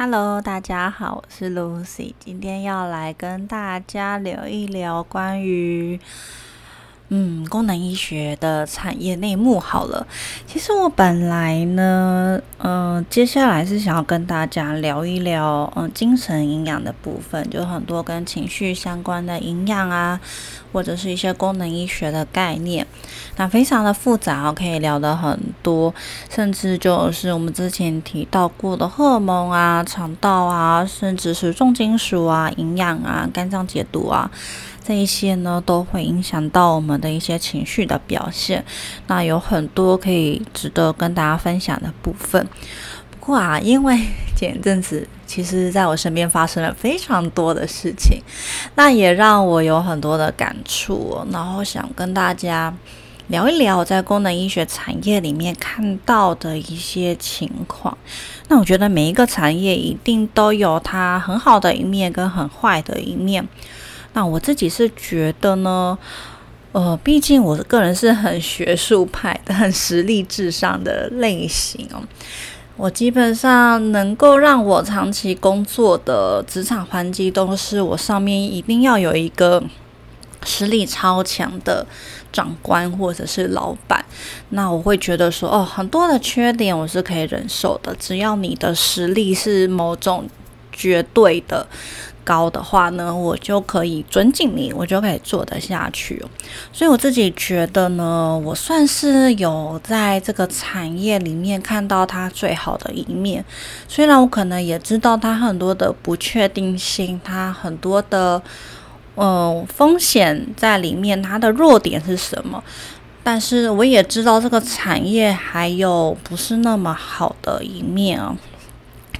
Hello，大家好，我是 Lucy，今天要来跟大家聊一聊关于。嗯，功能医学的产业内幕好了。其实我本来呢，呃，接下来是想要跟大家聊一聊，嗯，精神营养的部分，就很多跟情绪相关的营养啊，或者是一些功能医学的概念。那非常的复杂，可以聊的很多，甚至就是我们之前提到过的荷尔蒙啊、肠道啊，甚至是重金属啊、营养啊、肝脏解毒啊。这一些呢，都会影响到我们的一些情绪的表现。那有很多可以值得跟大家分享的部分。不过啊，因为 前阵子其实在我身边发生了非常多的事情，那也让我有很多的感触。然后想跟大家聊一聊在功能医学产业里面看到的一些情况。那我觉得每一个产业一定都有它很好的一面跟很坏的一面。那我自己是觉得呢，呃，毕竟我个人是很学术派的、很实力至上的类型哦。我基本上能够让我长期工作的职场环境，都是我上面一定要有一个实力超强的长官或者是老板。那我会觉得说，哦，很多的缺点我是可以忍受的，只要你的实力是某种绝对的。高的话呢，我就可以尊敬你，我就可以做得下去。所以我自己觉得呢，我算是有在这个产业里面看到它最好的一面。虽然我可能也知道它很多的不确定性，它很多的呃风险在里面，它的弱点是什么？但是我也知道这个产业还有不是那么好的一面啊。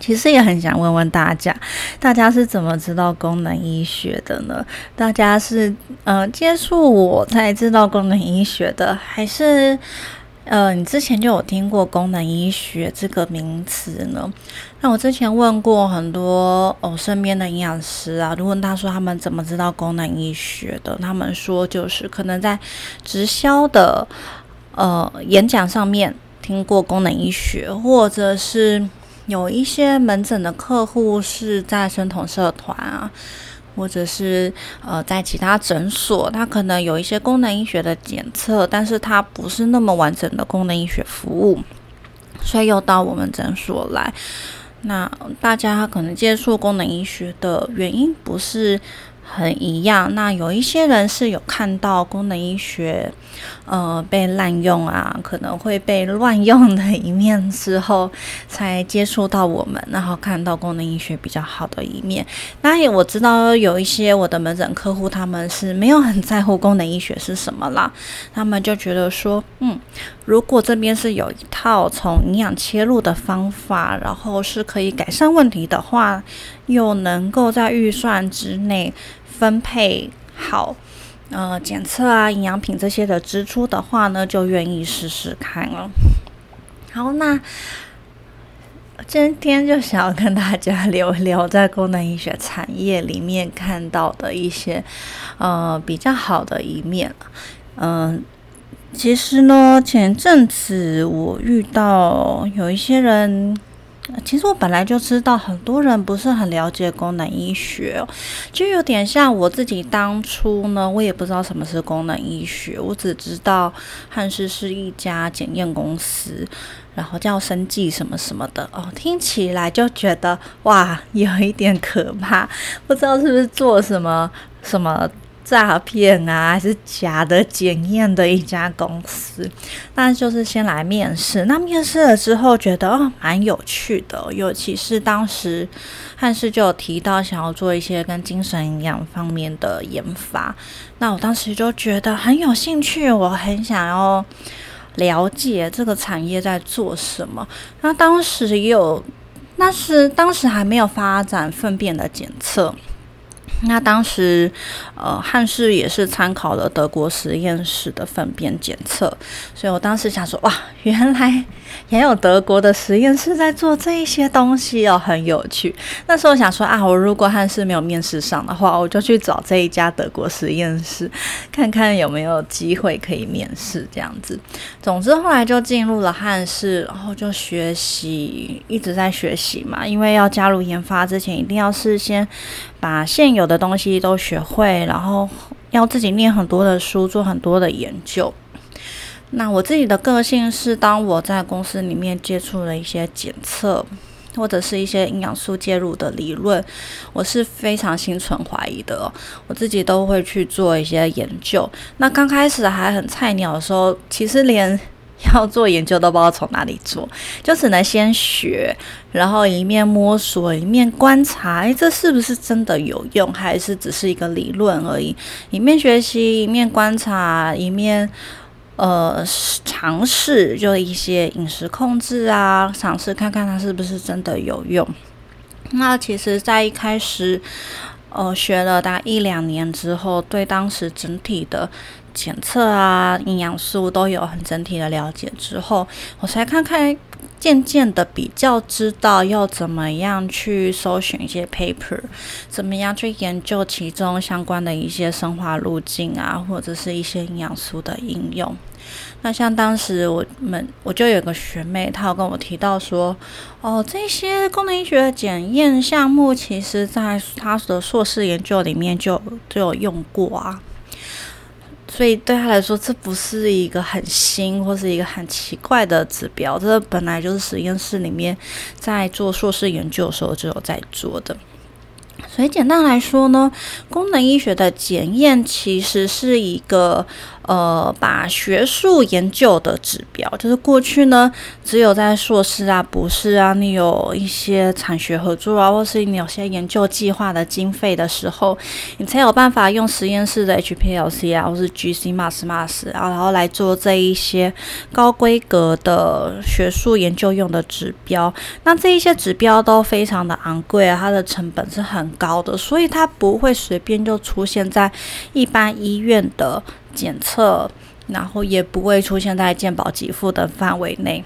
其实也很想问问大家，大家是怎么知道功能医学的呢？大家是呃接触我才知道功能医学的，还是呃你之前就有听过功能医学这个名词呢？那我之前问过很多我身边的营养师啊，就问他说他们怎么知道功能医学的？他们说就是可能在直销的呃演讲上面听过功能医学，或者是。有一些门诊的客户是在生酮社团啊，或者是呃在其他诊所，他可能有一些功能医学的检测，但是他不是那么完整的功能医学服务，所以又到我们诊所来。那大家可能接触功能医学的原因不是。很一样，那有一些人是有看到功能医学，呃，被滥用啊，可能会被乱用的一面之后，才接触到我们，然后看到功能医学比较好的一面。那也我知道有一些我的门诊客户，他们是没有很在乎功能医学是什么啦，他们就觉得说，嗯，如果这边是有一套从营养切入的方法，然后是可以改善问题的话，又能够在预算之内。分配好，呃，检测啊，营养品这些的支出的话呢，就愿意试试看了。好，那今天就想要跟大家聊聊在功能医学产业里面看到的一些呃比较好的一面。嗯，其实呢，前阵子我遇到有一些人。其实我本来就知道很多人不是很了解功能医学，就有点像我自己当初呢，我也不知道什么是功能医学，我只知道汉氏是一家检验公司，然后叫生计什么什么的哦，听起来就觉得哇，有一点可怕，不知道是不是做什么什么。诈骗啊，还是假的检验的一家公司，那就是先来面试。那面试了之后，觉得哦蛮有趣的，尤其是当时汉斯就有提到想要做一些跟精神营养方面的研发。那我当时就觉得很有兴趣，我很想要了解这个产业在做什么。那当时也有，那是当时还没有发展粪便的检测。那当时，呃，汉室也是参考了德国实验室的粪便检测，所以我当时想说，哇，原来也有德国的实验室在做这一些东西哦，很有趣。那时候想说啊，我如果汉室没有面试上的话，我就去找这一家德国实验室，看看有没有机会可以面试这样子。总之后来就进入了汉室，然后就学习，一直在学习嘛，因为要加入研发之前，一定要事先把现有的东西都学会，然后要自己念很多的书，做很多的研究。那我自己的个性是，当我在公司里面接触了一些检测，或者是一些营养素介入的理论，我是非常心存怀疑的。我自己都会去做一些研究。那刚开始还很菜鸟的时候，其实连 要做研究都不知道从哪里做，就只能先学，然后一面摸索，一面观察，诶，这是不是真的有用，还是只是一个理论而已？一面学习，一面观察，一面呃尝试，就一些饮食控制啊，尝试看看它是不是真的有用。那其实，在一开始，呃，学了大概一两年之后，对当时整体的。检测啊，营养素都有很整体的了解之后，我才看看，渐渐的比较知道要怎么样去搜寻一些 paper，怎么样去研究其中相关的一些生化路径啊，或者是一些营养素的应用。那像当时我们我就有个学妹，她有跟我提到说，哦，这些功能医学的检验项目，其实在她的硕士研究里面就就有用过啊。所以对他来说，这不是一个很新或是一个很奇怪的指标，这本来就是实验室里面在做硕士研究的时候就有在做的。所以简单来说呢，功能医学的检验其实是一个。呃，把学术研究的指标，就是过去呢，只有在硕士啊、博士啊，你有一些产学合作啊，或是你有些研究计划的经费的时候，你才有办法用实验室的 HPLC 啊，或是 GC mass、mass 啊，然后来做这一些高规格的学术研究用的指标。那这一些指标都非常的昂贵啊，它的成本是很高的，所以它不会随便就出现在一般医院的。检测，然后也不会出现在健保给付的范围内。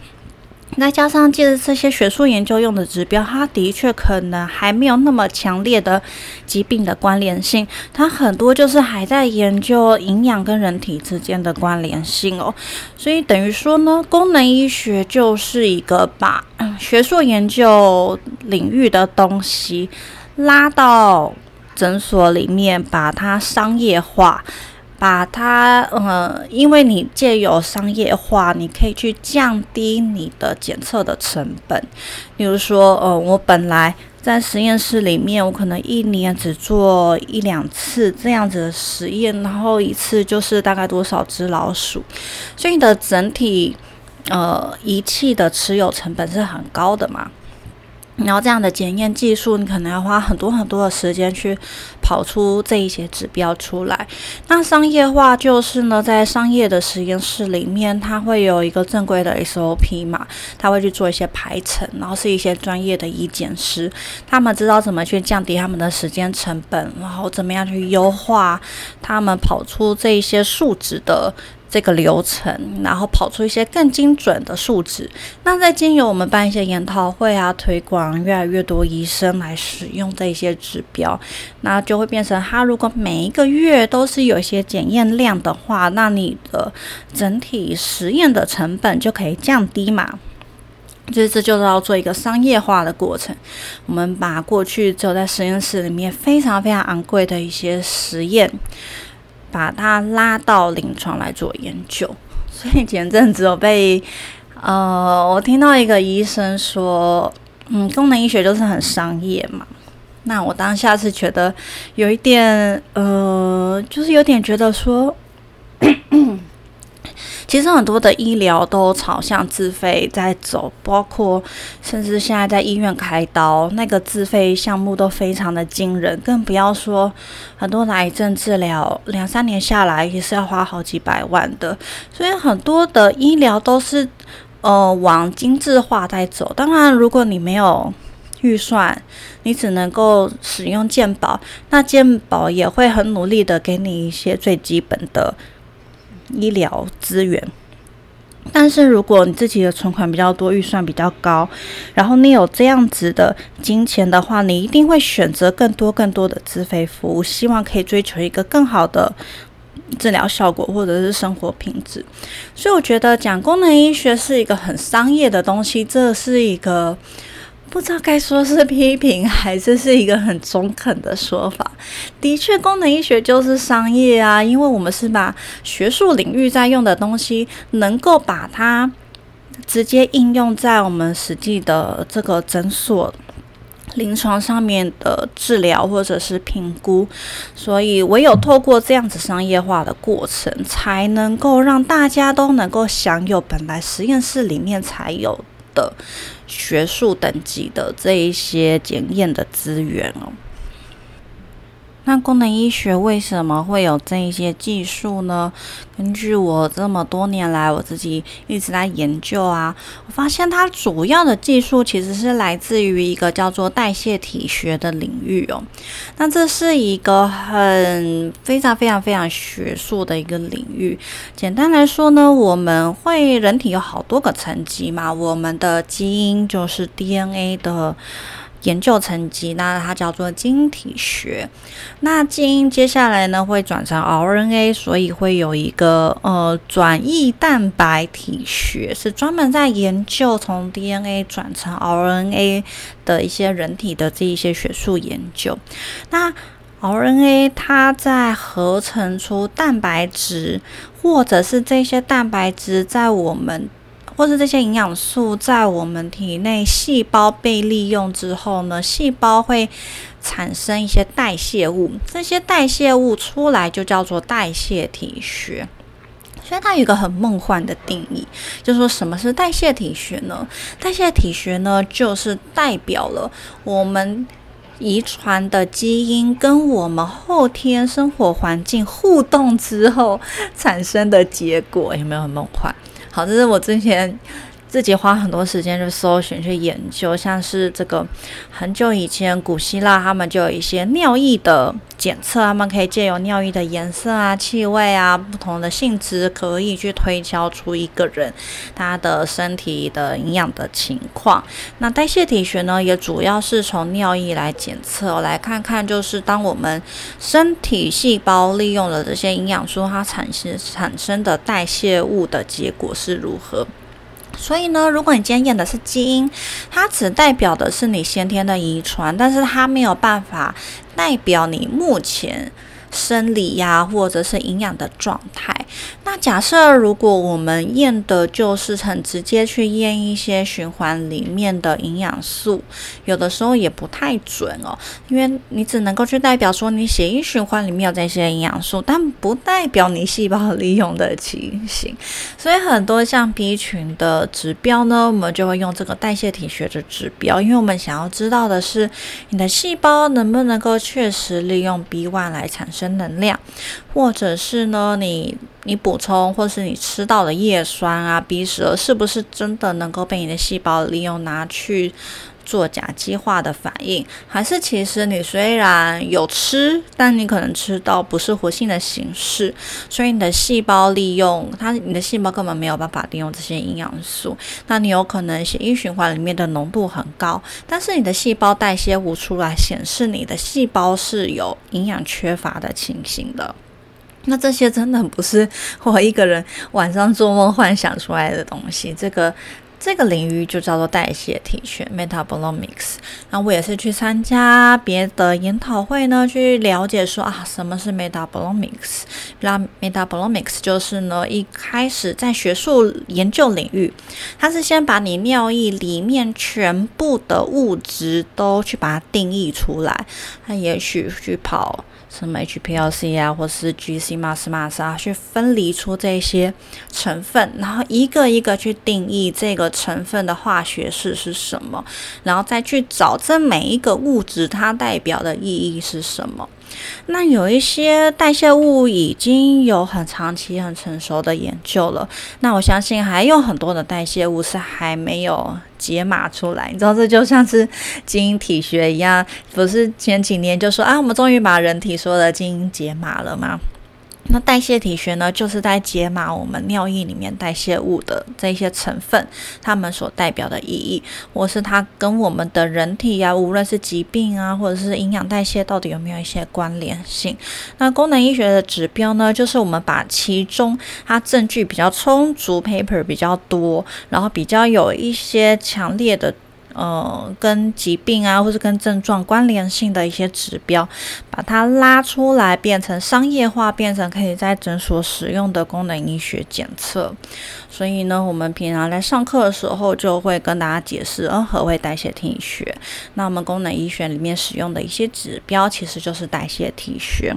那加上借着这些学术研究用的指标，它的确可能还没有那么强烈的疾病的关联性。它很多就是还在研究营养跟人体之间的关联性哦。所以等于说呢，功能医学就是一个把学术研究领域的东西拉到诊所里面，把它商业化。把它，呃，因为你借由商业化，你可以去降低你的检测的成本。比如说，呃，我本来在实验室里面，我可能一年只做一两次这样子的实验，然后一次就是大概多少只老鼠，所以你的整体，呃，仪器的持有成本是很高的嘛。然后这样的检验技术，你可能要花很多很多的时间去跑出这一些指标出来。那商业化就是呢，在商业的实验室里面，它会有一个正规的 SOP 嘛，他会去做一些排程，然后是一些专业的医检师，他们知道怎么去降低他们的时间成本，然后怎么样去优化他们跑出这一些数值的。这个流程，然后跑出一些更精准的数值。那在经由我们办一些研讨会啊，推广越来越多医生来使用这些指标，那就会变成，它如果每一个月都是有一些检验量的话，那你的整体实验的成本就可以降低嘛。所以这就是要做一个商业化的过程。我们把过去只有在实验室里面非常非常昂贵的一些实验。把它拉到临床来做研究，所以前阵子我被呃，我听到一个医生说，嗯，功能医学就是很商业嘛。那我当下是觉得有一点，呃，就是有点觉得说。其实很多的医疗都朝向自费在走，包括甚至现在在医院开刀，那个自费项目都非常的惊人，更不要说很多癌症治疗，两三年下来也是要花好几百万的。所以很多的医疗都是呃往精致化在走。当然，如果你没有预算，你只能够使用健保，那健保也会很努力的给你一些最基本的医疗资源。但是如果你自己的存款比较多，预算比较高，然后你有这样子的金钱的话，你一定会选择更多更多的自费服务，希望可以追求一个更好的治疗效果或者是生活品质。所以我觉得讲功能医学是一个很商业的东西，这是一个。不知道该说是批评还是是一个很中肯的说法。的确，功能医学就是商业啊，因为我们是把学术领域在用的东西，能够把它直接应用在我们实际的这个诊所临床上面的治疗或者是评估，所以唯有透过这样子商业化的过程，才能够让大家都能够享有本来实验室里面才有的。学术等级的这一些检验的资源哦。那功能医学为什么会有这一些技术呢？根据我这么多年来我自己一直在研究啊，我发现它主要的技术其实是来自于一个叫做代谢体学的领域哦。那这是一个很非常非常非常学术的一个领域。简单来说呢，我们会人体有好多个层级嘛，我们的基因就是 DNA 的。研究层级，那它叫做晶体学。那基因接下来呢会转成 RNA，所以会有一个呃转译蛋白体学，是专门在研究从 DNA 转成 RNA 的一些人体的这一些学术研究。那 RNA 它在合成出蛋白质，或者是这些蛋白质在我们或是这些营养素在我们体内细胞被利用之后呢，细胞会产生一些代谢物，这些代谢物出来就叫做代谢体学。所以它有一个很梦幻的定义，就是说什么是代谢体学呢？代谢体学呢，就是代表了我们遗传的基因跟我们后天生活环境互动之后产生的结果，有没有很梦幻？好，这是我之前自己花很多时间去搜寻、去研究，像是这个很久以前古希腊他们就有一些尿液的检测，他们可以借由尿液的颜色啊、气味啊、不同的性质，可以去推敲出一个人他的身体的营养的情况。那代谢体学呢，也主要是从尿液来检测，来看看就是当我们身体细胞利用了这些营养素，它产生产生的代谢物的结果是如何。所以呢，如果你今天验的是基因，它只代表的是你先天的遗传，但是它没有办法代表你目前。生理呀，或者是营养的状态。那假设如果我们验的就是很直接去验一些循环里面的营养素，有的时候也不太准哦，因为你只能够去代表说你血液循环里面有这些营养素，但不代表你细胞利用的情形。所以很多像 B 群的指标呢，我们就会用这个代谢体学的指标，因为我们想要知道的是你的细胞能不能够确实利用 B one 来产生。生能量，或者是呢，你你补充，或是你吃到的叶酸啊、B 十二，是不是真的能够被你的细胞利用拿去做甲基化的反应？还是其实你虽然有吃，但你可能吃到不是活性的形式，所以你的细胞利用它，你的细胞根本没有办法利用这些营养素。那你有可能血液循环里面的浓度很高，但是你的细胞代谢物出来显示你的细胞是有营养缺乏的情形的。那这些真的不是我一个人晚上做梦幻想出来的东西，这个这个领域就叫做代谢体学 （metabolomics）。那我也是去参加别的研讨会呢，去了解说啊，什么是 metabolomics？那 metabolomics 就是呢，一开始在学术研究领域，它是先把你尿液里面全部的物质都去把它定义出来，它也许去跑。什么 HPLC 啊，或是 GC、MAS、MAS 啊，去分离出这些成分，然后一个一个去定义这个成分的化学式是什么，然后再去找这每一个物质它代表的意义是什么。那有一些代谢物已经有很长期、很成熟的研究了。那我相信还有很多的代谢物是还没有解码出来。你知道，这就像是基因体学一样，不是前几年就说啊，我们终于把人体说的基因解码了吗？那代谢体学呢，就是在解码我们尿液里面代谢物的这些成分，它们所代表的意义，或是它跟我们的人体呀，无论是疾病啊，或者是营养代谢，到底有没有一些关联性？那功能医学的指标呢，就是我们把其中它证据比较充足，paper 比较多，然后比较有一些强烈的。呃，跟疾病啊，或是跟症状关联性的一些指标，把它拉出来，变成商业化，变成可以在诊所使用的功能医学检测。所以呢，我们平常在上课的时候，就会跟大家解释，呃，何谓代谢体学。那我们功能医学里面使用的一些指标，其实就是代谢体学。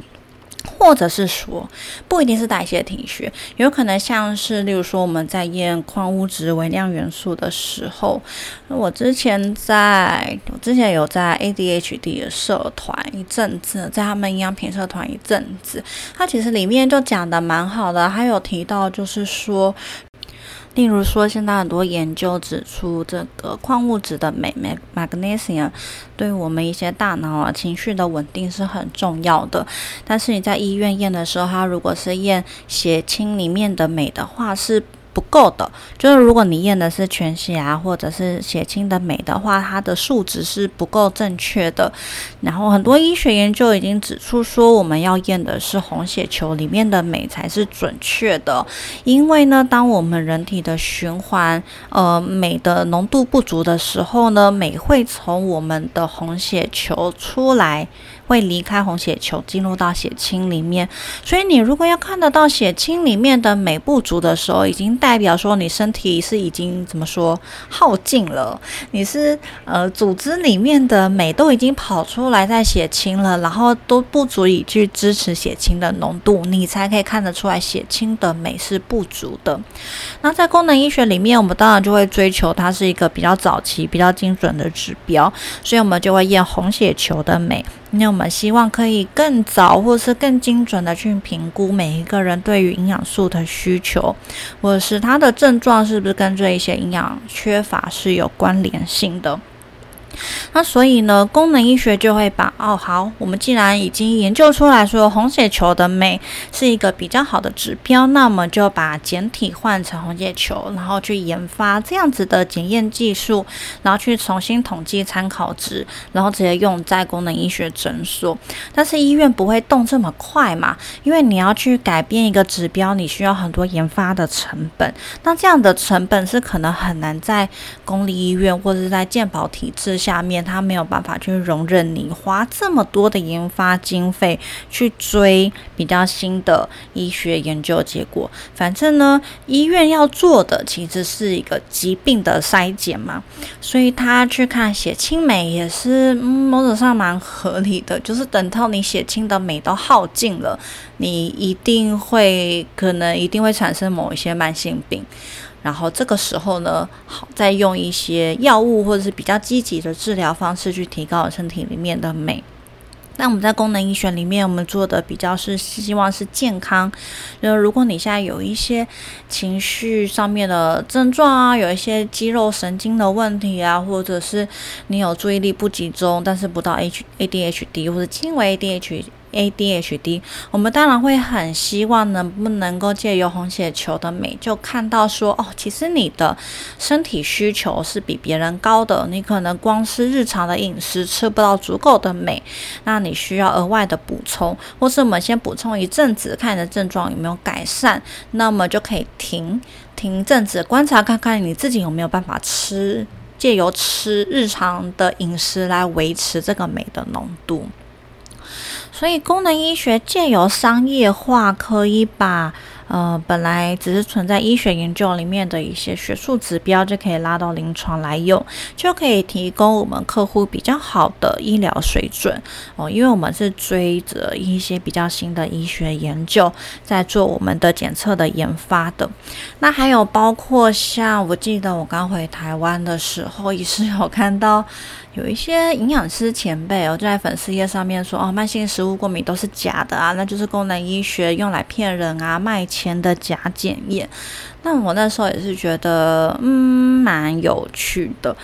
或者是说，不一定是代谢停学，有可能像是，例如说我们在验矿物质、微量元素的时候，我之前在，我之前有在 ADHD 的社团一阵子，在他们营养品社团一阵子，它其实里面就讲的蛮好的，还有提到就是说。例如说，现在很多研究指出，这个矿物质的镁 （magnesium） 对我们一些大脑啊、情绪的稳定是很重要的。但是你在医院验的时候，它如果是验血清里面的镁的话，是。不够的，就是如果你验的是全血啊，或者是血清的镁的话，它的数值是不够正确的。然后很多医学研究已经指出说，我们要验的是红血球里面的镁才是准确的。因为呢，当我们人体的循环呃镁的浓度不足的时候呢，镁会从我们的红血球出来。会离开红血球，进入到血清里面。所以你如果要看得到血清里面的镁不足的时候，已经代表说你身体是已经怎么说耗尽了。你是呃组织里面的镁都已经跑出来在血清了，然后都不足以去支持血清的浓度，你才可以看得出来血清的镁是不足的。那在功能医学里面，我们当然就会追求它是一个比较早期、比较精准的指标，所以我们就会验红血球的镁。那我们希望可以更早或是更精准的去评估每一个人对于营养素的需求，或者是他的症状是不是跟这一些营养缺乏是有关联性的。那所以呢，功能医学就会把哦好，我们既然已经研究出来说红血球的镁是一个比较好的指标，那我们就把简体换成红血球，然后去研发这样子的检验技术，然后去重新统计参考值，然后直接用在功能医学诊所。但是医院不会动这么快嘛，因为你要去改变一个指标，你需要很多研发的成本。那这样的成本是可能很难在公立医院或者是在健保体制。下面他没有办法去容忍你花这么多的研发经费去追比较新的医学研究结果。反正呢，医院要做的其实是一个疾病的筛检嘛，所以他去看血清镁也是某种上蛮合理的。就是等到你血清的镁都耗尽了，你一定会可能一定会产生某一些慢性病。然后这个时候呢，好再用一些药物或者是比较积极的治疗方式去提高身体里面的镁。那我们在功能医学里面，我们做的比较是希望是健康。就如果你现在有一些情绪上面的症状啊，有一些肌肉神经的问题啊，或者是你有注意力不集中，但是不到 H A D H D 或者轻微 A D H。ADHD，我们当然会很希望能不能够借由红血球的镁，就看到说哦，其实你的身体需求是比别人高的，你可能光是日常的饮食吃不到足够的镁，那你需要额外的补充，或是我们先补充一阵子，看你的症状有没有改善，那么就可以停停一阵子，观察看看你自己有没有办法吃，借由吃日常的饮食来维持这个镁的浓度。所以，功能医学借由商业化，可以把呃本来只是存在医学研究里面的一些学术指标，就可以拉到临床来用，就可以提供我们客户比较好的医疗水准哦。因为我们是追着一些比较新的医学研究，在做我们的检测的研发的。那还有包括像我记得我刚回台湾的时候，也是有看到。有一些营养师前辈哦，就在粉丝页上面说哦，慢性食物过敏都是假的啊，那就是功能医学用来骗人啊、卖钱的假检验。那我那时候也是觉得嗯蛮有趣的，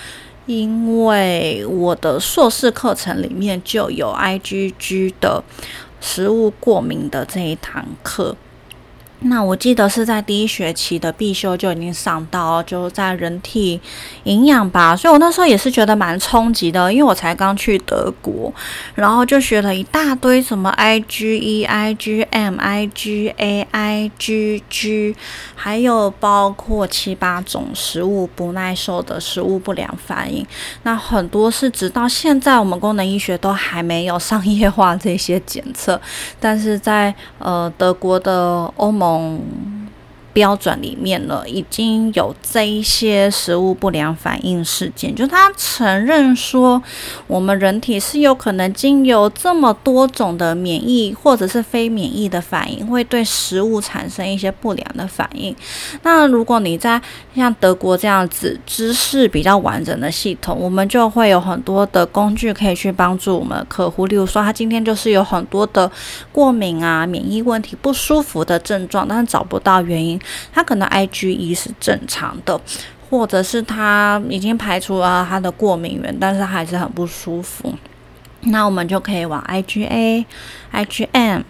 因为我的硕士课程里面就有 IgG 的食物过敏的这一堂课。那我记得是在第一学期的必修就已经上到，就在人体营养吧，所以我那时候也是觉得蛮冲击的，因为我才刚去德国，然后就学了一大堆什么 IgE、IgM、IgA、IgG，还有包括七八种食物不耐受的食物不良反应，那很多是直到现在我们功能医学都还没有商业化这些检测，但是在呃德国的欧盟。嗯。标准里面呢，已经有这一些食物不良反应事件，就他承认说，我们人体是有可能经由这么多种的免疫或者是非免疫的反应，会对食物产生一些不良的反应。那如果你在像德国这样子知识比较完整的系统，我们就会有很多的工具可以去帮助我们客户。例如说，他今天就是有很多的过敏啊、免疫问题、不舒服的症状，但是找不到原因。他可能 IgE 是正常的，或者是他已经排除了他的过敏源，但是还是很不舒服。那我们就可以往 IgA、IgM、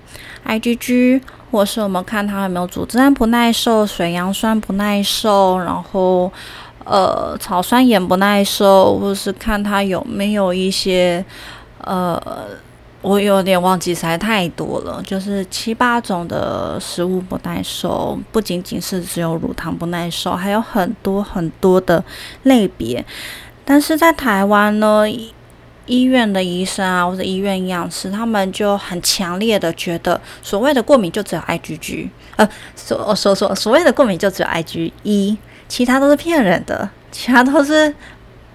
IgG，或是我们看他有没有组织胺不耐受、水杨酸不耐受，然后呃草酸盐不耐受，或是看他有没有一些呃。我有点忘记，实在太多了，就是七八种的食物不耐受，不仅仅是只有乳糖不耐受，还有很多很多的类别。但是在台湾呢，医院的医生啊，或者医院营养师，他们就很强烈的觉得，所谓的过敏就只有 IgG，呃，所说说所谓的过敏就只有 IgE，其他都是骗人的，其他都是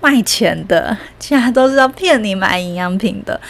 卖钱的，其他都是要骗你买营养品的。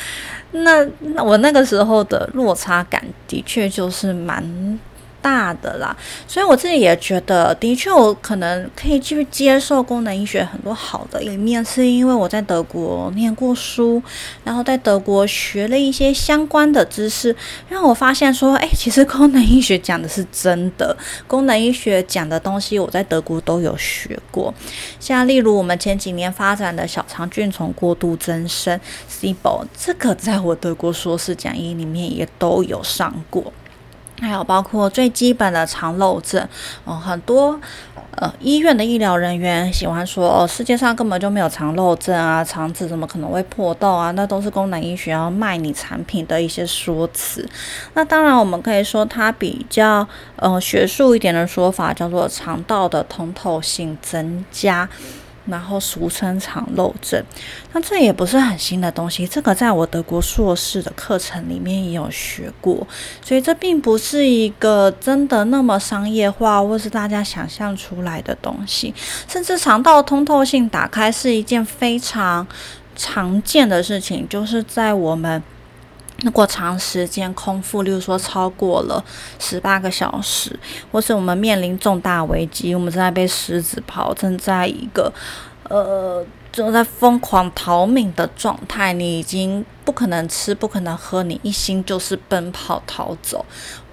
那那我那个时候的落差感的确就是蛮。大的啦，所以我自己也觉得，的确我可能可以去接受功能医学很多好的一面，是因为我在德国念过书，然后在德国学了一些相关的知识，让我发现说，哎，其实功能医学讲的是真的，功能医学讲的东西我在德国都有学过，像例如我们前几年发展的小肠菌虫过度增生 （SIBO），这个在我德国硕士讲义里面也都有上过。还有包括最基本的肠漏症，哦，很多呃医院的医疗人员喜欢说，哦，世界上根本就没有肠漏症啊，肠子怎么可能会破洞啊？那都是功能医学要卖你产品的一些说辞。那当然，我们可以说它比较呃学术一点的说法，叫做肠道的通透性增加。然后俗称肠漏症，那这也不是很新的东西，这个在我德国硕士的课程里面也有学过，所以这并不是一个真的那么商业化或是大家想象出来的东西。甚至肠道通透性打开是一件非常常见的事情，就是在我们。如果长时间空腹，例如说超过了十八个小时，或是我们面临重大危机，我们正在被狮子跑，正在一个呃正在疯狂逃命的状态，你已经不可能吃，不可能喝，你一心就是奔跑逃走。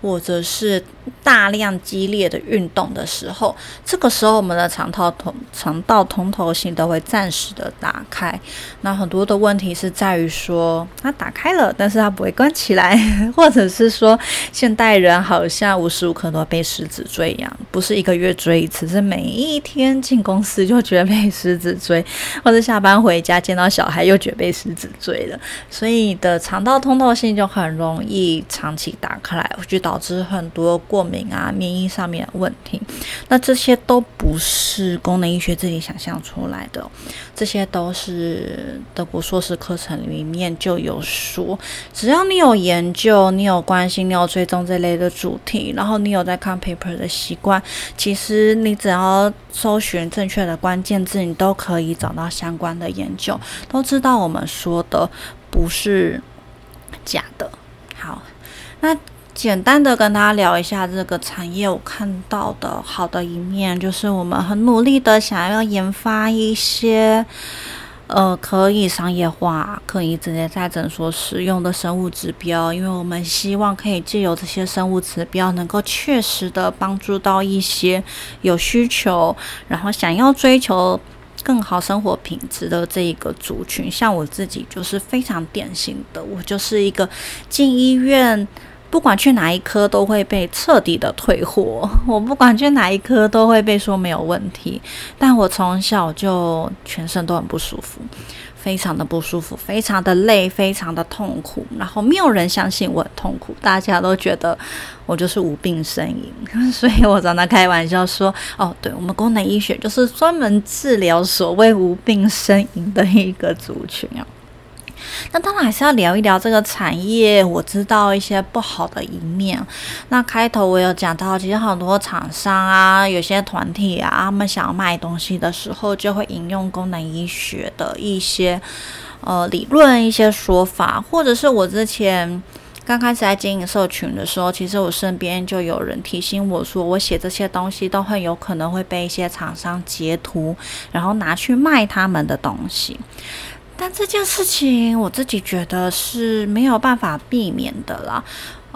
或者是大量激烈的运动的时候，这个时候我们的肠道通肠道通透性都会暂时的打开。那很多的问题是在于说，它打开了，但是它不会关起来，或者是说，现代人好像无时无刻都被狮子追一样，不是一个月追一次，是每一天进公司就觉得被狮子追，或者下班回家见到小孩又觉得被狮子追了，所以的肠道通透性就很容易长期打开来，我觉得。导致很多过敏啊、免疫上面的问题，那这些都不是功能医学自己想象出来的，这些都是德国硕士课程里面就有说，只要你有研究、你有关心、你有追踪这类的主题，然后你有在看 paper 的习惯，其实你只要搜寻正确的关键字，你都可以找到相关的研究，都知道我们说的不是假的。好，那。简单的跟大家聊一下这个产业，我看到的好的一面就是我们很努力的想要研发一些呃，可以商业化，可以直接在诊所使用的生物指标，因为我们希望可以借由这些生物指标，能够确实的帮助到一些有需求，然后想要追求更好生活品质的这一个族群。像我自己就是非常典型的，我就是一个进医院。不管去哪一科都会被彻底的退货，我不管去哪一科都会被说没有问题。但我从小就全身都很不舒服，非常的不舒服，非常的累，非常的痛苦。然后没有人相信我很痛苦，大家都觉得我就是无病呻吟。所以我常常开玩笑说：“哦，对我们功能医学就是专门治疗所谓无病呻吟的一个族群啊。”那当然还是要聊一聊这个产业，我知道一些不好的一面。那开头我有讲到，其实很多厂商啊，有些团体啊，他们想要卖东西的时候，就会引用功能医学的一些呃理论、一些说法，或者是我之前刚开始在经营社群的时候，其实我身边就有人提醒我说，我写这些东西都很有可能会被一些厂商截图，然后拿去卖他们的东西。但这件事情，我自己觉得是没有办法避免的啦。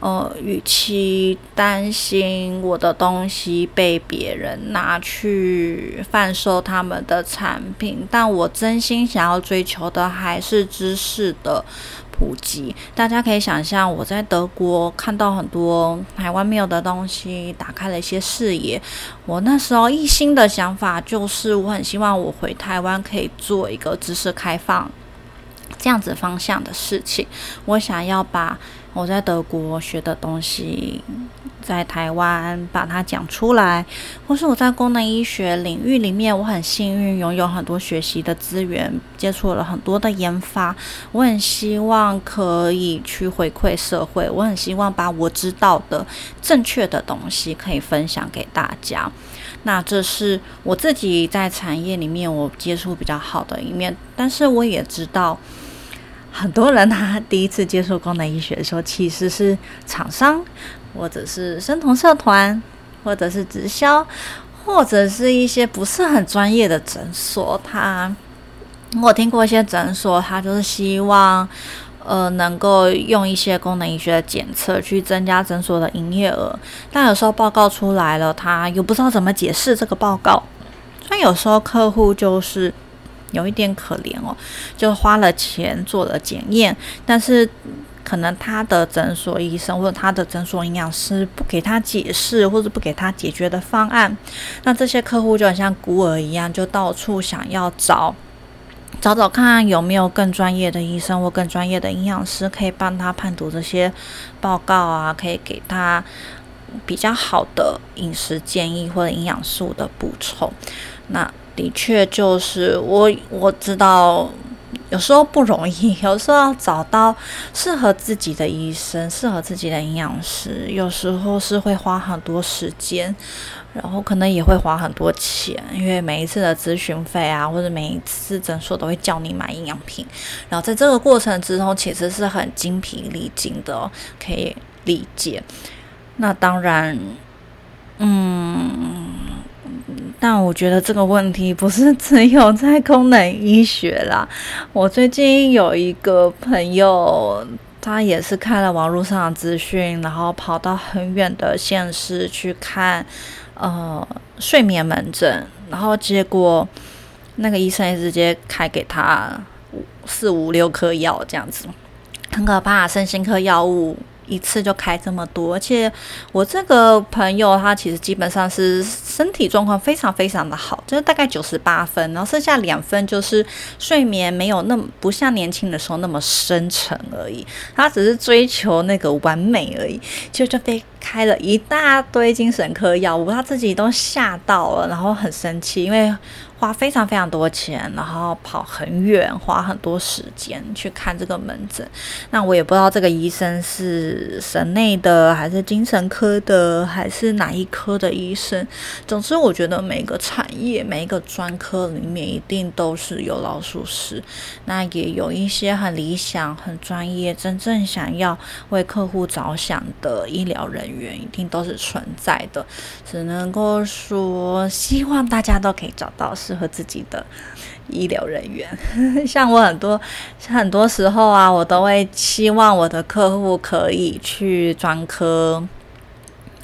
呃，与其担心我的东西被别人拿去贩售他们的产品，但我真心想要追求的还是知识的普及。大家可以想象，我在德国看到很多台湾没有的东西，打开了一些视野。我那时候一心的想法就是，我很希望我回台湾可以做一个知识开放。这样子方向的事情，我想要把我在德国学的东西，在台湾把它讲出来，或是我在功能医学领域里面，我很幸运拥有很多学习的资源，接触了很多的研发，我很希望可以去回馈社会，我很希望把我知道的正确的东西可以分享给大家。那这是我自己在产业里面我接触比较好的一面，但是我也知道。很多人他第一次接触功能医学的时候，其实是厂商，或者是生酮社团，或者是直销，或者是一些不是很专业的诊所。他我听过一些诊所，他就是希望呃能够用一些功能医学的检测去增加诊所的营业额，但有时候报告出来了，他又不知道怎么解释这个报告，所以有时候客户就是。有一点可怜哦，就花了钱做了检验，但是可能他的诊所医生或者他的诊所营养师不给他解释，或者不给他解决的方案，那这些客户就很像孤儿一样，就到处想要找找找看有没有更专业的医生或更专业的营养师可以帮他判读这些报告啊，可以给他比较好的饮食建议或者营养素的补充，那。的确，就是我我知道，有时候不容易，有时候要找到适合自己的医生、适合自己的营养师，有时候是会花很多时间，然后可能也会花很多钱，因为每一次的咨询费啊，或者每一次诊所都会叫你买营养品，然后在这个过程之中，其实是很精疲力尽的，可以理解。那当然，嗯。但我觉得这个问题不是只有在功能医学啦。我最近有一个朋友，他也是看了网络上的资讯，然后跑到很远的县市去看呃睡眠门诊，然后结果那个医生直接开给他四五六颗药，这样子很可怕，身心科药物。一次就开这么多，而且我这个朋友他其实基本上是身体状况非常非常的好，就是大概九十八分，然后剩下两分就是睡眠没有那么不像年轻的时候那么深沉而已，他只是追求那个完美而已，就就被开了一大堆精神科药物，他自己都吓到了，然后很生气，因为。花非常非常多钱，然后跑很远，花很多时间去看这个门诊。那我也不知道这个医生是省内的，还是精神科的，还是哪一科的医生。总之，我觉得每个产业、每一个专科里面，一定都是有老鼠屎。那也有一些很理想、很专业、真正想要为客户着想的医疗人员，一定都是存在的。只能够说，希望大家都可以找到。适合自己的医疗人员。像我很多很多时候啊，我都会希望我的客户可以去专科。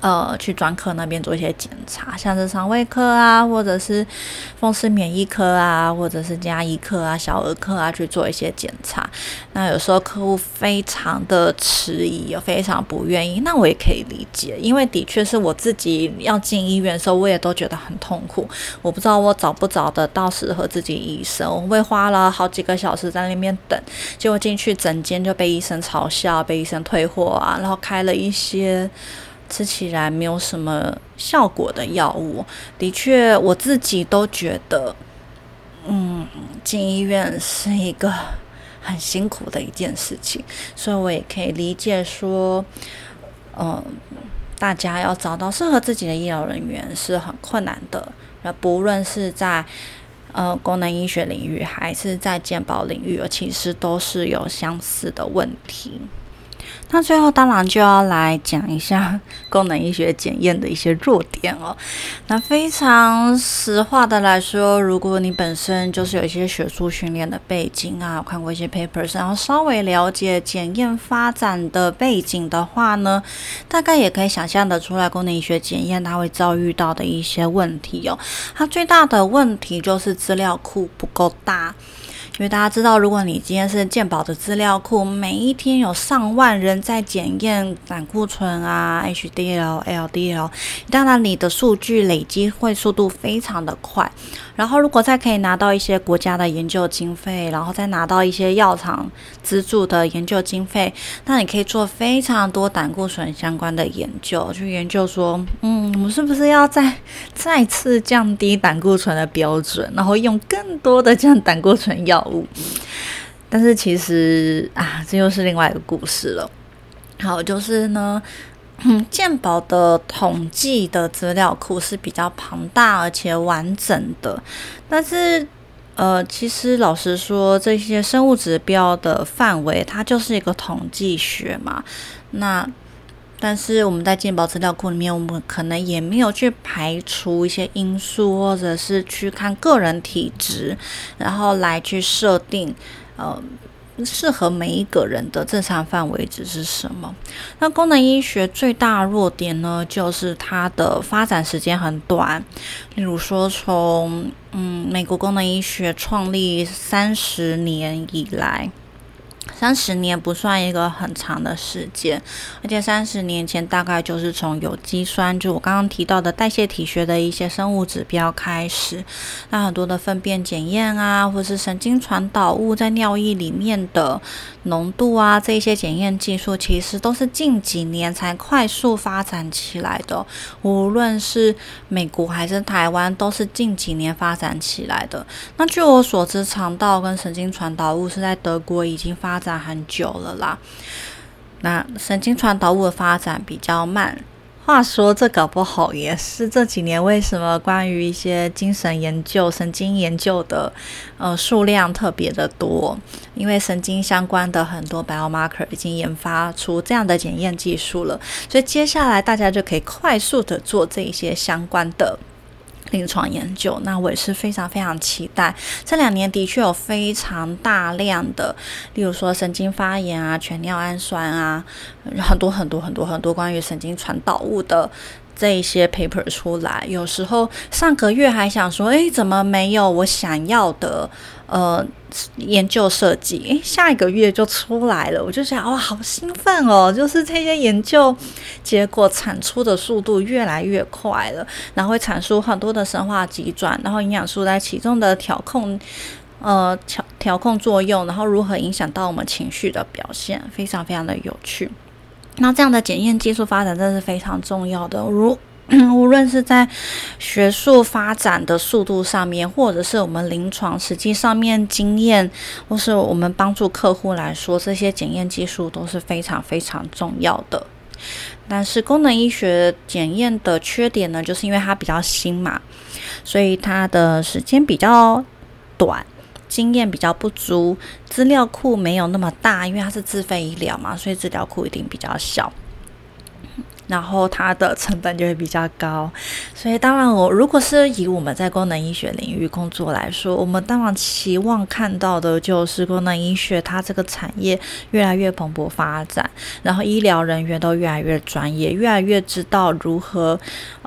呃，去专科那边做一些检查，像是肠胃科啊，或者是风湿免疫科啊，或者是加医科啊、小儿科啊，去做一些检查。那有时候客户非常的迟疑，又非常不愿意，那我也可以理解，因为的确是我自己要进医院的时候，我也都觉得很痛苦。我不知道我找不找得到适合自己医生，我会花了好几个小时在那边等，结果进去诊间就被医生嘲笑，被医生退货啊，然后开了一些。吃起来没有什么效果的药物，的确，我自己都觉得，嗯，进医院是一个很辛苦的一件事情，所以我也可以理解说，嗯，大家要找到适合自己的医疗人员是很困难的。那不论是在呃功能医学领域，还是在健保领域，其实都是有相似的问题。那最后当然就要来讲一下 功能医学检验的一些弱点哦。那非常实话的来说，如果你本身就是有一些学术训练的背景啊，看过一些 papers，然后稍微了解检验发展的背景的话呢，大概也可以想象得出来，功能医学检验它会遭遇到的一些问题哦。它最大的问题就是资料库不够大。因为大家知道，如果你今天是健保的资料库，每一天有上万人在检验胆固醇啊、HDL、LDL，当然你的数据累积会速度非常的快。然后，如果再可以拿到一些国家的研究经费，然后再拿到一些药厂资助的研究经费，那你可以做非常多胆固醇相关的研究，去研究说，嗯，我们是不是要再再次降低胆固醇的标准，然后用更多的降胆固醇药物。但是其实啊，这又是另外一个故事了。好，就是呢。健保的统计的资料库是比较庞大而且完整的，但是呃，其实老实说，这些生物指标的范围它就是一个统计学嘛。那但是我们在健保资料库里面，我们可能也没有去排除一些因素，或者是去看个人体质，然后来去设定呃。适合每一个人的正常范围值是什么？那功能医学最大弱点呢，就是它的发展时间很短。例如说，从嗯美国功能医学创立三十年以来。三十年不算一个很长的时间，而且三十年前大概就是从有机酸，就我刚刚提到的代谢体学的一些生物指标开始，那很多的粪便检验啊，或是神经传导物在尿液里面的浓度啊，这些检验技术其实都是近几年才快速发展起来的。无论是美国还是台湾，都是近几年发展起来的。那据我所知，肠道跟神经传导物是在德国已经发。发展很久了啦，那神经传导物的发展比较慢。话说，这搞不好也是这几年为什么关于一些精神研究、神经研究的呃数量特别的多，因为神经相关的很多 biomarker 已经研发出这样的检验技术了，所以接下来大家就可以快速的做这一些相关的。临床研究，那我也是非常非常期待。这两年的确有非常大量的，例如说神经发炎啊、全尿氨酸啊，很多很多很多很多关于神经传导物的。这一些 paper 出来，有时候上个月还想说，诶，怎么没有我想要的呃研究设计？诶，下一个月就出来了，我就想，哇，好兴奋哦！就是这些研究结果产出的速度越来越快了，然后会产出很多的生化急转，然后营养素在其中的调控呃调调控作用，然后如何影响到我们情绪的表现，非常非常的有趣。那这样的检验技术发展真的是非常重要的。如 无论是在学术发展的速度上面，或者是我们临床实际上面经验，或是我们帮助客户来说，这些检验技术都是非常非常重要的。但是功能医学检验的缺点呢，就是因为它比较新嘛，所以它的时间比较短。经验比较不足，资料库没有那么大，因为它是自费医疗嘛，所以资料库一定比较小。然后它的成本就会比较高，所以当然我如果是以我们在功能医学领域工作来说，我们当然期望看到的就是功能医学它这个产业越来越蓬勃发展，然后医疗人员都越来越专业，越来越知道如何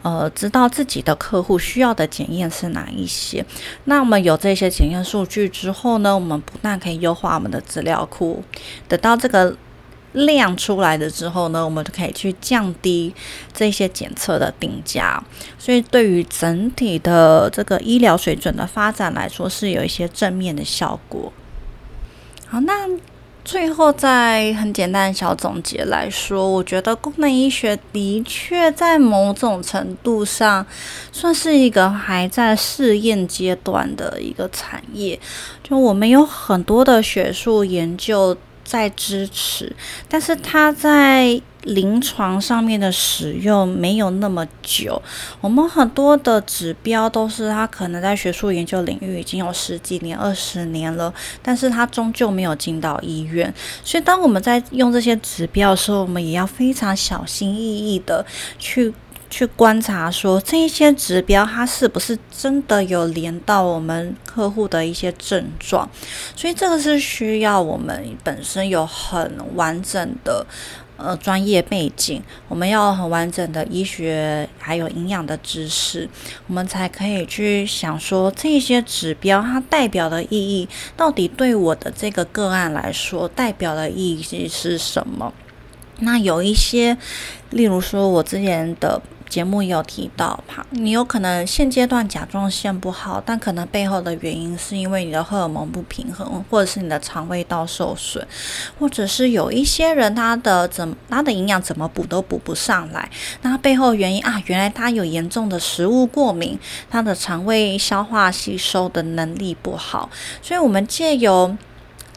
呃知道自己的客户需要的检验是哪一些。那我们有这些检验数据之后呢，我们不但可以优化我们的资料库，得到这个。量出来的之后呢，我们就可以去降低这些检测的定价，所以对于整体的这个医疗水准的发展来说，是有一些正面的效果。好，那最后再很简单的小总结来说，我觉得功能医学的确在某种程度上算是一个还在试验阶段的一个产业，就我们有很多的学术研究。在支持，但是它在临床上面的使用没有那么久。我们很多的指标都是它可能在学术研究领域已经有十几年、二十年了，但是它终究没有进到医院。所以当我们在用这些指标的时候，我们也要非常小心翼翼的去。去观察说这一些指标，它是不是真的有连到我们客户的一些症状？所以这个是需要我们本身有很完整的呃专业背景，我们要很完整的医学还有营养的知识，我们才可以去想说这一些指标它代表的意义，到底对我的这个个案来说代表的意义是什么？那有一些，例如说我之前的。节目有提到，哈，你有可能现阶段甲状腺不好，但可能背后的原因是因为你的荷尔蒙不平衡，或者是你的肠胃道受损，或者是有一些人他的怎他的营养怎么补都补不上来，那背后原因啊，原来他有严重的食物过敏，他的肠胃消化吸收的能力不好，所以我们借由。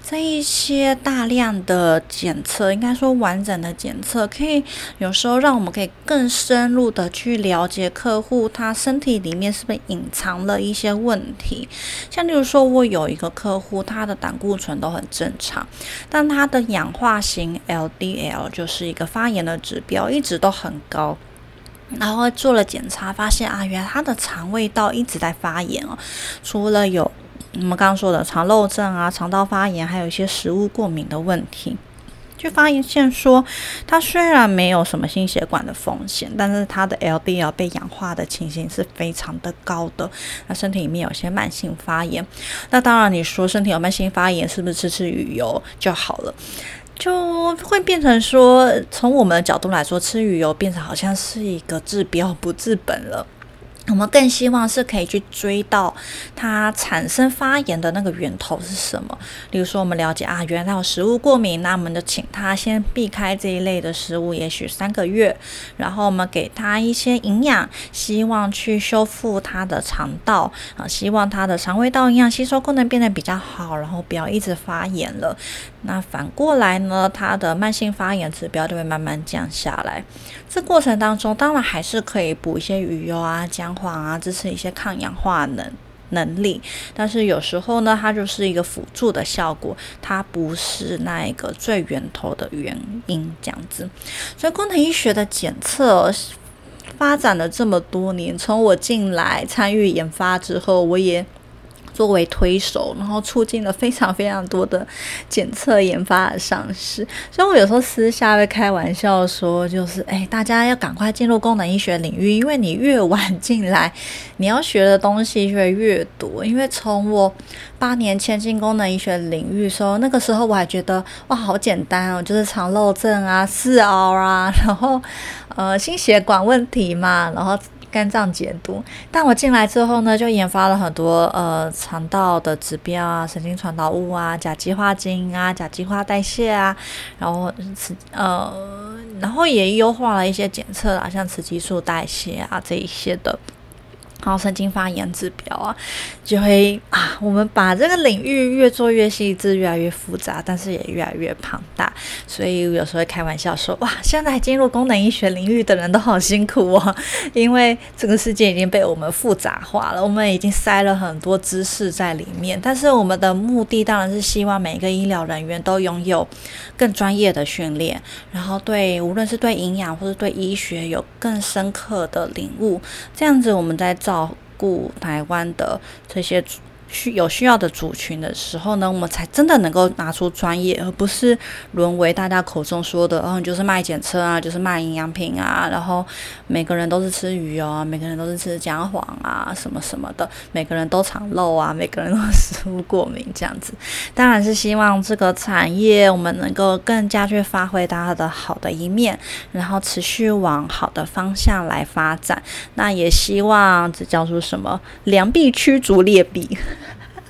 这一些大量的检测，应该说完整的检测，可以有时候让我们可以更深入的去了解客户他身体里面是不是隐藏了一些问题。像例如说，我有一个客户，他的胆固醇都很正常，但他的氧化型 LDL 就是一个发炎的指标，一直都很高。然后做了检查，发现啊，原来他的肠胃道一直在发炎哦，除了有。我们刚刚说的肠漏症啊、肠道发炎，还有一些食物过敏的问题，就发现说，他虽然没有什么心血管的风险，但是他的 LDL 被氧化的情形是非常的高的。那身体里面有些慢性发炎，那当然你说身体有慢性发炎，是不是吃吃鱼油就好了？就会变成说，从我们的角度来说，吃鱼油变成好像是一个治标不治本了。我们更希望是可以去追到它产生发炎的那个源头是什么。比如说，我们了解啊，原来有食物过敏，那我们就请他先避开这一类的食物，也许三个月，然后我们给他一些营养，希望去修复他的肠道啊，希望他的肠胃道营养吸收功能变得比较好，然后不要一直发炎了。那反过来呢，他的慢性发炎指标就会慢慢降下来。这过程当中，当然还是可以补一些鱼油啊、姜黄啊，支持一些抗氧化能能力。但是有时候呢，它就是一个辅助的效果，它不是那一个最源头的原因。这样子，所以功能医学的检测发展了这么多年，从我进来参与研发之后，我也。作为推手，然后促进了非常非常多的检测研发的上市。所以我有时候私下会开玩笑说，就是哎，大家要赶快进入功能医学领域，因为你越晚进来，你要学的东西会越多。因为从我八年前进功能医学领域时候，那个时候我还觉得哇，好简单哦，就是肠漏症啊、四凹啊，然后呃心血管问题嘛，然后。肝脏解毒，但我进来之后呢，就研发了很多呃肠道的指标啊，神经传导物啊，甲基化基啊，甲基化代谢啊，然后雌呃，然后也优化了一些检测啊，像雌激素代谢啊这一些的。然后神经发炎指标啊，就会啊，我们把这个领域越做越细致，越来越复杂，但是也越来越庞大。所以有时候会开玩笑说，哇，现在进入功能医学领域的人都好辛苦哦，因为这个世界已经被我们复杂化了，我们已经塞了很多知识在里面。但是我们的目的当然是希望每一个医疗人员都拥有更专业的训练，然后对无论是对营养或者对医学有更深刻的领悟，这样子我们在。照顾台湾的这些。需有需要的族群的时候呢，我们才真的能够拿出专业，而不是沦为大家口中说的，哦，就是卖检测啊，就是卖营养品啊，然后每个人都是吃鱼哦，每个人都是吃姜黄啊，什么什么的，每个人都长肉啊，每个人都食物过敏这样子。当然是希望这个产业我们能够更加去发挥它的好的一面，然后持续往好的方向来发展。那也希望这叫做什么？良币驱逐劣币。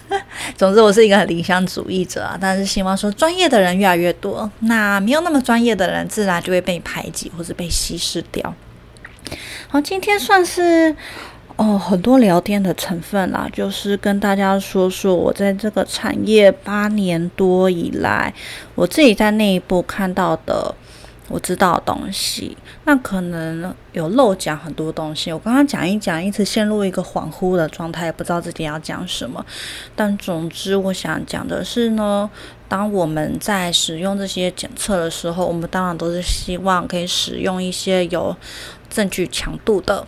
总之，我是一个很理想主义者啊，但是希望说专业的人越来越多，那没有那么专业的人，自然就会被排挤或者被稀释掉。好，今天算是哦很多聊天的成分啦，就是跟大家说说我在这个产业八年多以来，我自己在内部看到的。我知道东西，那可能有漏讲很多东西。我刚刚讲一讲，一直陷入一个恍惚的状态，不知道自己要讲什么。但总之，我想讲的是呢，当我们在使用这些检测的时候，我们当然都是希望可以使用一些有证据强度的。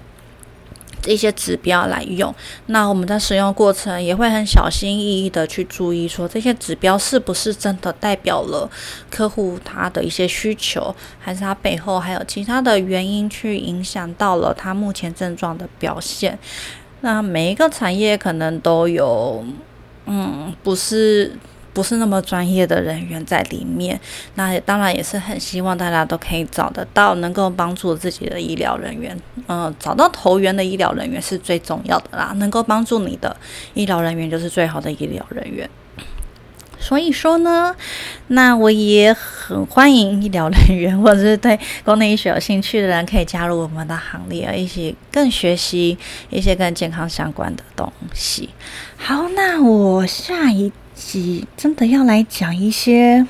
一些指标来用，那我们在使用过程也会很小心翼翼的去注意，说这些指标是不是真的代表了客户他的一些需求，还是他背后还有其他的原因去影响到了他目前症状的表现。那每一个产业可能都有，嗯，不是。不是那么专业的人员在里面，那当然也是很希望大家都可以找得到能够帮助自己的医疗人员。嗯，找到投缘的医疗人员是最重要的啦，能够帮助你的医疗人员就是最好的医疗人员。所以说呢，那我也很欢迎医疗人员 或者是对功能医学有兴趣的人可以加入我们的行列，一起更学习一些跟健康相关的东西。好，那我下一。真的要来讲一些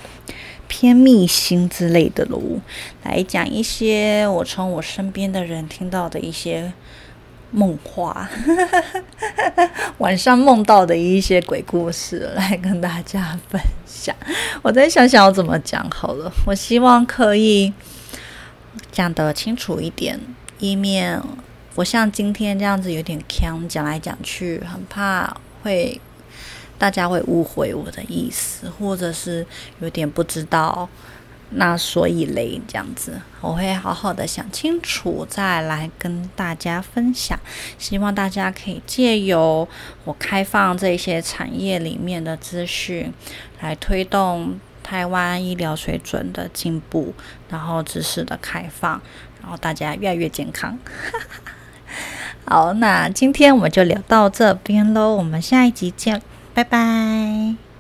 偏秘辛之类的喽，来讲一些我从我身边的人听到的一些梦话，晚上梦到的一些鬼故事，来跟大家分享。我再想想要怎么讲好了，我希望可以讲得清楚一点，以免我像今天这样子有点呛，讲来讲去，很怕会。大家会误会我的意思，或者是有点不知道，那所以嘞，这样子，我会好好的想清楚再来跟大家分享。希望大家可以借由我开放这些产业里面的资讯，来推动台湾医疗水准的进步，然后知识的开放，然后大家越来越健康。好，那今天我们就聊到这边喽，我们下一集见。拜拜。